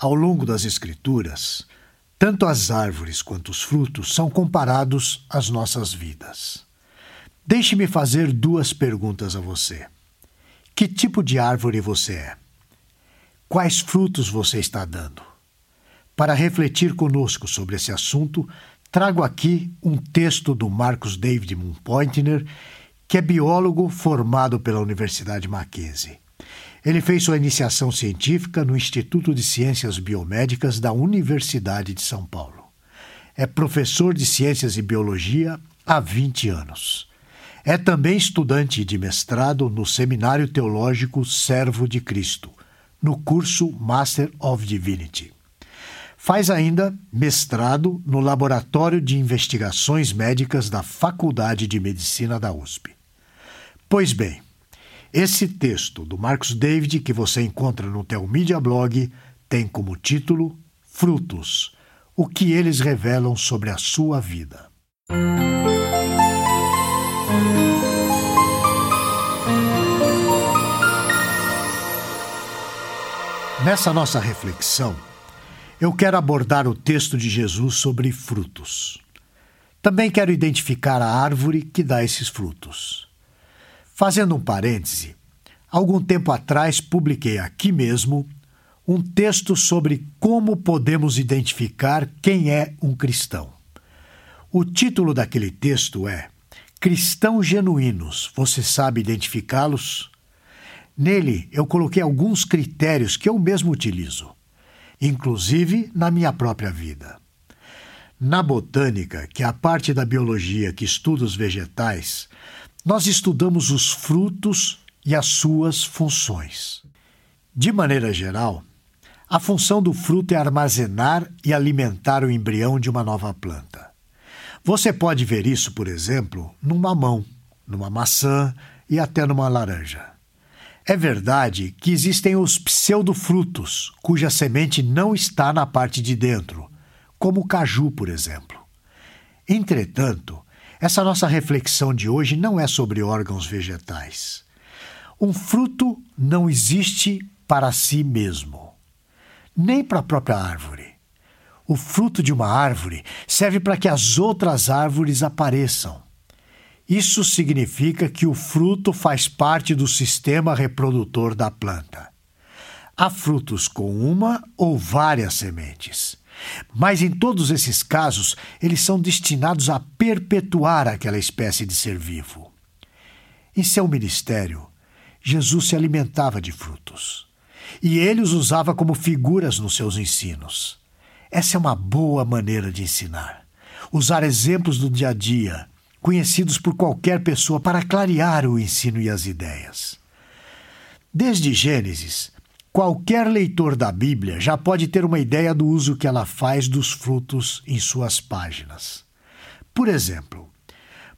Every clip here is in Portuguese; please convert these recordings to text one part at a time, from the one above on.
Ao longo das Escrituras, tanto as árvores quanto os frutos são comparados às nossas vidas. Deixe-me fazer duas perguntas a você. Que tipo de árvore você é? Quais frutos você está dando? Para refletir conosco sobre esse assunto, trago aqui um texto do Marcos David Pointner, que é biólogo formado pela Universidade Mackenzie. Ele fez sua iniciação científica no Instituto de Ciências Biomédicas da Universidade de São Paulo. É professor de Ciências e Biologia há 20 anos. É também estudante de mestrado no Seminário Teológico Servo de Cristo, no curso Master of Divinity. Faz ainda mestrado no Laboratório de Investigações Médicas da Faculdade de Medicina da USP. Pois bem, esse texto do Marcos David que você encontra no Telmídia Blog tem como título Frutos, o que eles revelam sobre a sua vida. Nessa nossa reflexão, eu quero abordar o texto de Jesus sobre frutos. Também quero identificar a árvore que dá esses frutos. Fazendo um parêntese, algum tempo atrás publiquei aqui mesmo um texto sobre como podemos identificar quem é um cristão. O título daquele texto é Cristãos Genuínos, você sabe identificá-los? Nele, eu coloquei alguns critérios que eu mesmo utilizo, inclusive na minha própria vida. Na botânica, que é a parte da biologia que estuda os vegetais, nós estudamos os frutos e as suas funções. De maneira geral, a função do fruto é armazenar e alimentar o embrião de uma nova planta. Você pode ver isso, por exemplo, num mamão, numa maçã e até numa laranja. É verdade que existem os pseudofrutos, cuja semente não está na parte de dentro, como o caju, por exemplo. Entretanto, essa nossa reflexão de hoje não é sobre órgãos vegetais. Um fruto não existe para si mesmo, nem para a própria árvore. O fruto de uma árvore serve para que as outras árvores apareçam. Isso significa que o fruto faz parte do sistema reprodutor da planta. Há frutos com uma ou várias sementes. Mas em todos esses casos, eles são destinados a perpetuar aquela espécie de ser vivo. Em seu ministério, Jesus se alimentava de frutos. E ele os usava como figuras nos seus ensinos. Essa é uma boa maneira de ensinar. Usar exemplos do dia a dia conhecidos por qualquer pessoa para clarear o ensino e as ideias. Desde Gênesis, qualquer leitor da Bíblia já pode ter uma ideia do uso que ela faz dos frutos em suas páginas. Por exemplo,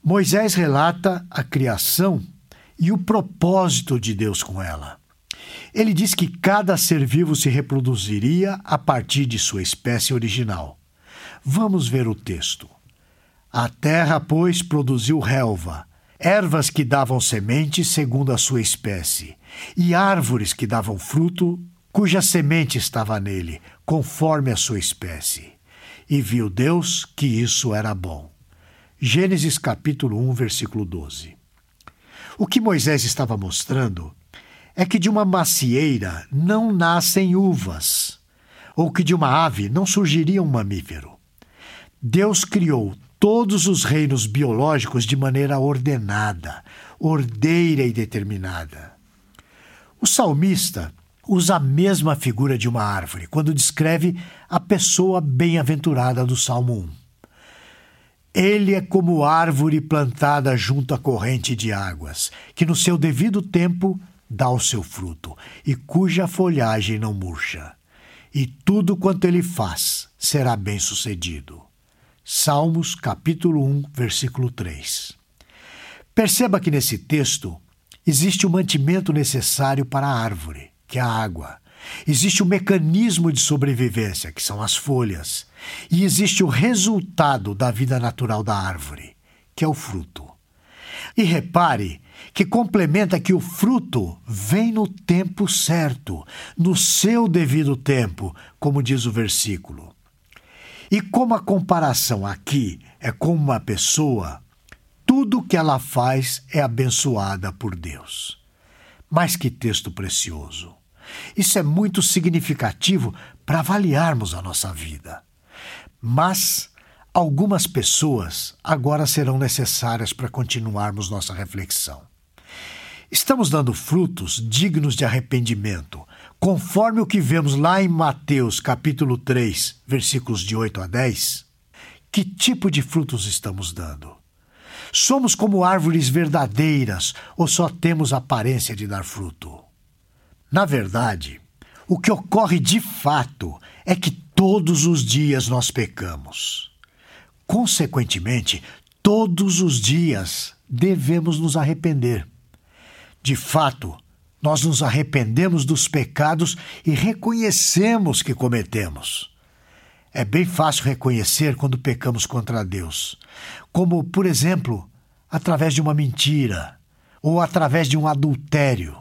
Moisés relata a criação e o propósito de Deus com ela. Ele diz que cada ser vivo se reproduziria a partir de sua espécie original. Vamos ver o texto. A terra, pois, produziu relva, ervas que davam semente segundo a sua espécie, e árvores que davam fruto, cuja semente estava nele, conforme a sua espécie. E viu Deus que isso era bom. Gênesis capítulo 1, versículo 12. O que Moisés estava mostrando é que de uma macieira não nascem uvas, ou que de uma ave não surgiria um mamífero. Deus criou todos os reinos biológicos de maneira ordenada, ordeira e determinada. O salmista usa a mesma figura de uma árvore quando descreve a pessoa bem-aventurada do Salmo 1. Ele é como árvore plantada junto à corrente de águas, que no seu devido tempo dá o seu fruto, e cuja folhagem não murcha. E tudo quanto ele faz será bem-sucedido. Salmos, capítulo 1, versículo 3. Perceba que nesse texto existe o mantimento necessário para a árvore, que é a água. Existe o mecanismo de sobrevivência, que são as folhas. E existe o resultado da vida natural da árvore, que é o fruto. E repare que complementa que o fruto vem no tempo certo, no seu devido tempo, como diz o versículo. E como a comparação aqui é com uma pessoa, tudo que ela faz é abençoada por Deus. Mas que texto precioso! Isso é muito significativo para avaliarmos a nossa vida. Mas algumas pessoas agora serão necessárias para continuarmos nossa reflexão. Estamos dando frutos dignos de arrependimento, conforme o que vemos lá em Mateus capítulo 3, versículos de 8 a 10. Que tipo de frutos estamos dando? Somos como árvores verdadeiras ou só temos aparência de dar fruto? Na verdade, o que ocorre de fato é que todos os dias nós pecamos. Consequentemente, todos os dias devemos nos arrepender. De fato, nós nos arrependemos dos pecados e reconhecemos que cometemos. É bem fácil reconhecer quando pecamos contra Deus, como, por exemplo, através de uma mentira ou através de um adultério.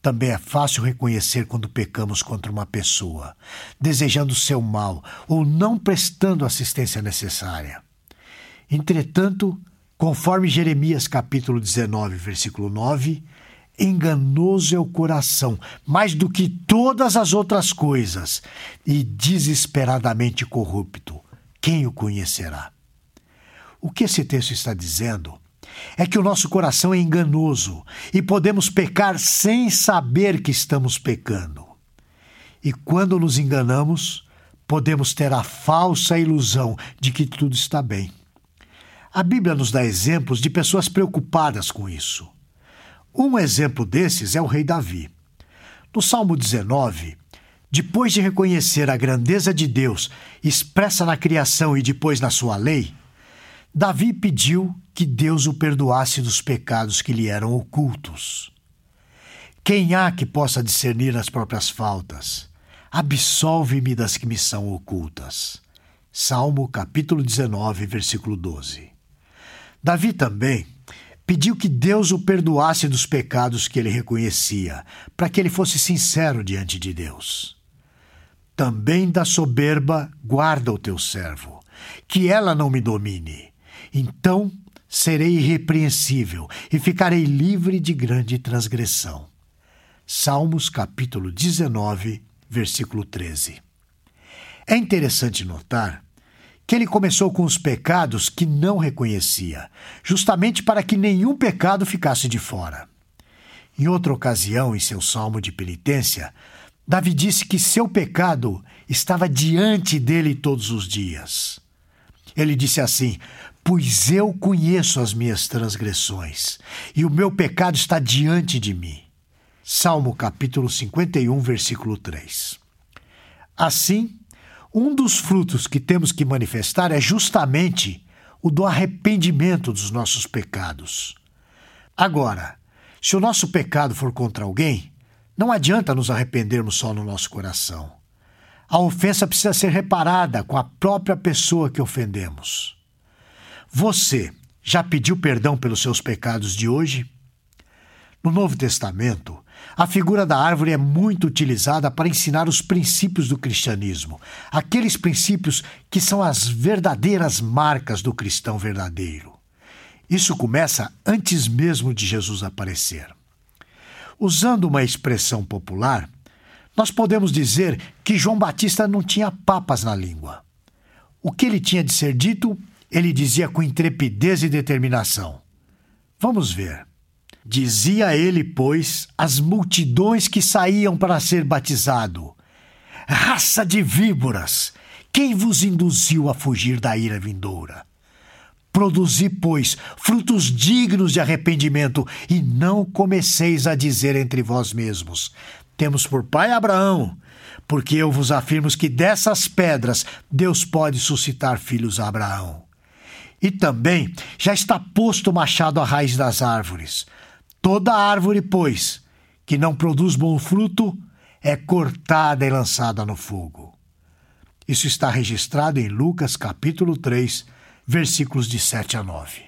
Também é fácil reconhecer quando pecamos contra uma pessoa, desejando seu mal ou não prestando assistência necessária. Entretanto, conforme Jeremias capítulo 19, versículo 9, enganoso é o coração, mais do que todas as outras coisas, e desesperadamente corrupto. Quem o conhecerá? O que esse texto está dizendo é que o nosso coração é enganoso e podemos pecar sem saber que estamos pecando. E quando nos enganamos, podemos ter a falsa ilusão de que tudo está bem. A Bíblia nos dá exemplos de pessoas preocupadas com isso. Um exemplo desses é o rei Davi. No Salmo 19, depois de reconhecer a grandeza de Deus expressa na criação e depois na sua lei, Davi pediu que Deus o perdoasse dos pecados que lhe eram ocultos. Quem há que possa discernir as próprias faltas? Absolve-me das que me são ocultas. Salmo capítulo 19, versículo 12. Davi também pediu que Deus o perdoasse dos pecados que ele reconhecia, para que ele fosse sincero diante de Deus. Também da soberba guarda o teu servo, que ela não me domine. Então serei irrepreensível e ficarei livre de grande transgressão. Salmos capítulo 19, versículo 13. É interessante notar que ele começou com os pecados que não reconhecia, justamente para que nenhum pecado ficasse de fora. Em outra ocasião, em seu salmo de penitência, Davi disse que seu pecado estava diante dele todos os dias. Ele disse assim: Pois eu conheço as minhas transgressões, e o meu pecado está diante de mim. Salmo capítulo 51, versículo 3. Assim, um dos frutos que temos que manifestar é justamente o do arrependimento dos nossos pecados. Agora, se o nosso pecado for contra alguém, não adianta nos arrependermos só no nosso coração. A ofensa precisa ser reparada com a própria pessoa que ofendemos. Você já pediu perdão pelos seus pecados de hoje? No Novo Testamento, a figura da árvore é muito utilizada para ensinar os princípios do cristianismo, aqueles princípios que são as verdadeiras marcas do cristão verdadeiro. Isso começa antes mesmo de Jesus aparecer. Usando uma expressão popular, nós podemos dizer que João Batista não tinha papas na língua. O que ele tinha de ser dito, ele dizia com intrepidez e determinação. Vamos ver. Dizia ele, pois, às multidões que saíam para ser batizado: Raça de víboras, quem vos induziu a fugir da ira vindoura? Produzi, pois, frutos dignos de arrependimento, e não comeceis a dizer entre vós mesmos: temos por pai Abraão, porque eu vos afirmo que dessas pedras Deus pode suscitar filhos a Abraão. E também já está posto o machado à raiz das árvores. Toda árvore, pois, que não produz bom fruto, é cortada e lançada no fogo. Isso está registrado em Lucas capítulo 3, versículos de 7 a 9.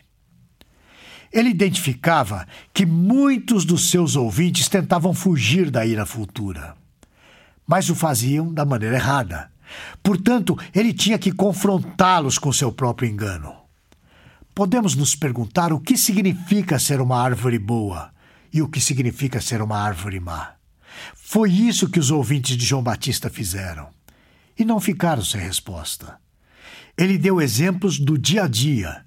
Ele identificava que muitos dos seus ouvintes tentavam fugir da ira futura, mas o faziam da maneira errada. Portanto, ele tinha que confrontá-los com seu próprio engano. Podemos nos perguntar o que significa ser uma árvore boa e o que significa ser uma árvore má. Foi isso que os ouvintes de João Batista fizeram. E não ficaram sem resposta. Ele deu exemplos do dia a dia,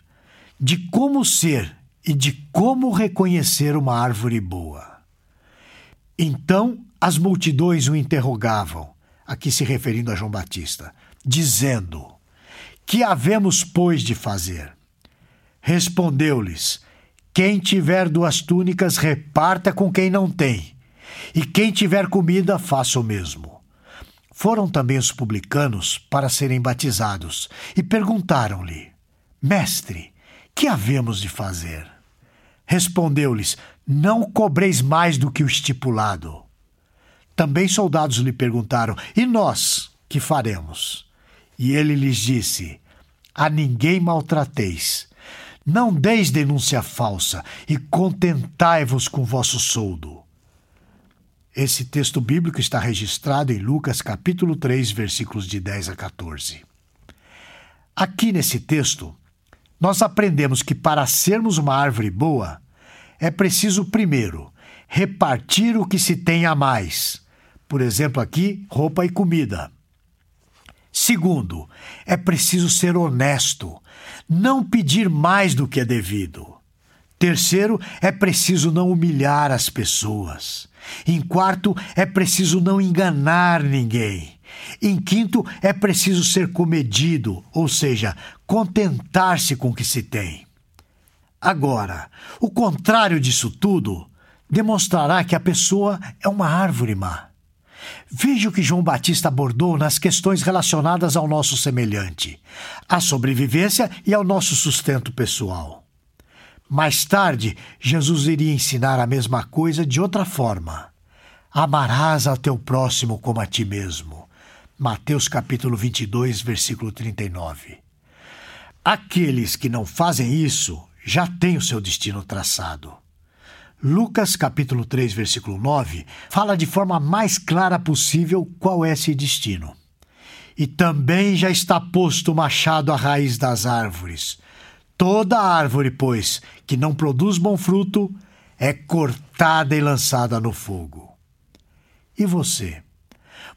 de como ser e de como reconhecer uma árvore boa. Então as multidões o interrogavam, aqui se referindo a João Batista, dizendo: Que havemos, pois, de fazer? Respondeu-lhes: Quem tiver duas túnicas, reparta com quem não tem, e quem tiver comida, faça o mesmo. Foram também os publicanos para serem batizados e perguntaram-lhe: Mestre, que havemos de fazer? Respondeu-lhes: Não cobreis mais do que o estipulado. Também soldados lhe perguntaram: E nós, que faremos? E ele lhes disse: A ninguém maltrateis. Não deis denúncia falsa e contentai-vos com vosso soldo. Esse texto bíblico está registrado em Lucas capítulo 3, versículos de 10 a 14. Aqui nesse texto, nós aprendemos que para sermos uma árvore boa, é preciso primeiro repartir o que se tem a mais. Por exemplo, aqui, roupa e comida. Segundo, é preciso ser honesto, não pedir mais do que é devido. Terceiro, é preciso não humilhar as pessoas. Em quarto, é preciso não enganar ninguém. Em quinto, é preciso ser comedido, ou seja, contentar-se com o que se tem. Agora, o contrário disso tudo demonstrará que a pessoa é uma árvore má. Veja o que João Batista abordou nas questões relacionadas ao nosso semelhante, à sobrevivência e ao nosso sustento pessoal. Mais tarde, Jesus iria ensinar a mesma coisa de outra forma. Amarás ao teu próximo como a ti mesmo. Mateus capítulo 22, versículo 39. Aqueles que não fazem isso já têm o seu destino traçado. Lucas capítulo 3, versículo 9, fala de forma mais clara possível qual é esse destino. E também já está posto o machado à raiz das árvores. Toda árvore, pois, que não produz bom fruto, é cortada e lançada no fogo. E você?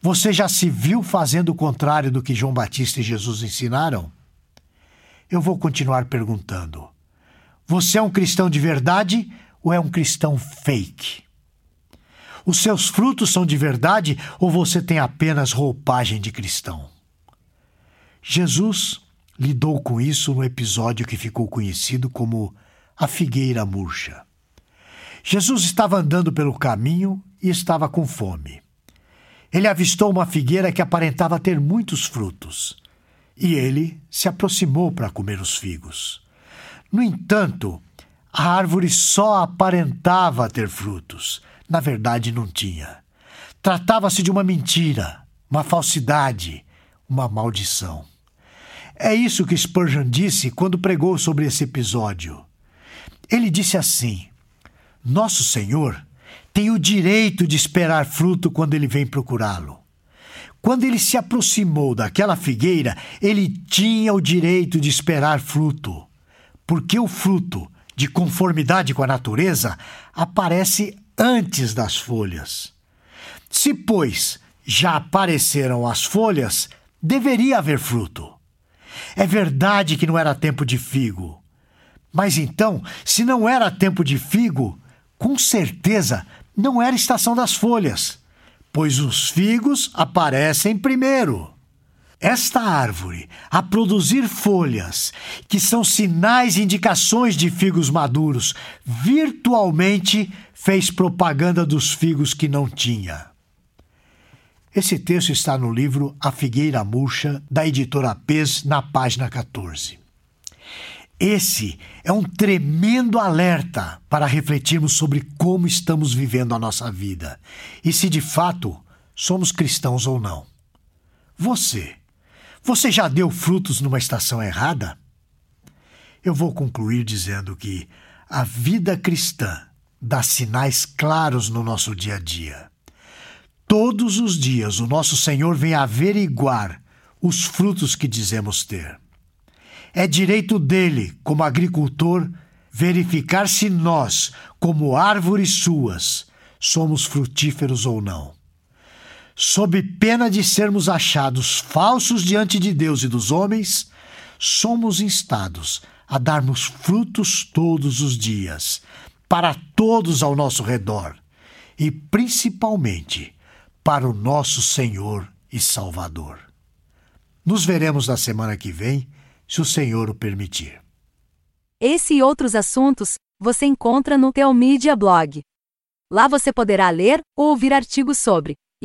Você já se viu fazendo o contrário do que João Batista e Jesus ensinaram? Eu vou continuar perguntando. Você é um cristão de verdade ou é um cristão fake? Os seus frutos são de verdade ou você tem apenas roupagem de cristão? Jesus lidou com isso no episódio que ficou conhecido como a figueira murcha. Jesus estava andando pelo caminho e estava com fome. Ele avistou uma figueira que aparentava ter muitos frutos, e ele se aproximou para comer os figos. No entanto, a árvore só aparentava ter frutos. Na verdade, não tinha. Tratava-se de uma mentira, uma falsidade, uma maldição. É isso que Spurgeon disse quando pregou sobre esse episódio. Ele disse assim: Nosso Senhor tem o direito de esperar fruto quando ele vem procurá-lo. Quando ele se aproximou daquela figueira, ele tinha o direito de esperar fruto, porque o fruto de conformidade com a natureza aparece antes das folhas. Se, pois, já apareceram as folhas, deveria haver fruto. É verdade que não era tempo de figo. Mas então, se não era tempo de figo, com certeza não era estação das folhas, pois os figos aparecem primeiro. Esta árvore, a produzir folhas, que são sinais e indicações de figos maduros, virtualmente fez propaganda dos figos que não tinha. Esse texto está no livro A Figueira Murcha, da editora Pes, na página 14. Esse é um tremendo alerta para refletirmos sobre como estamos vivendo a nossa vida e se de fato somos cristãos ou não. Você você já deu frutos numa estação errada? Eu vou concluir dizendo que A vida cristã dá sinais claros no nosso dia a dia. Todos os dias o nosso Senhor vem averiguar os frutos que dizemos ter. É direito dele, como agricultor, verificar se nós, como árvores suas, somos frutíferos ou não. Sob pena de sermos achados falsos diante de Deus e dos homens, somos instados a darmos frutos todos os dias, para todos ao nosso redor e principalmente para o nosso Senhor e Salvador. Nos veremos na semana que vem se o Senhor o permitir. Esse e outros assuntos você encontra no Teomídia Blog. Lá você poderá ler ou ouvir artigos sobre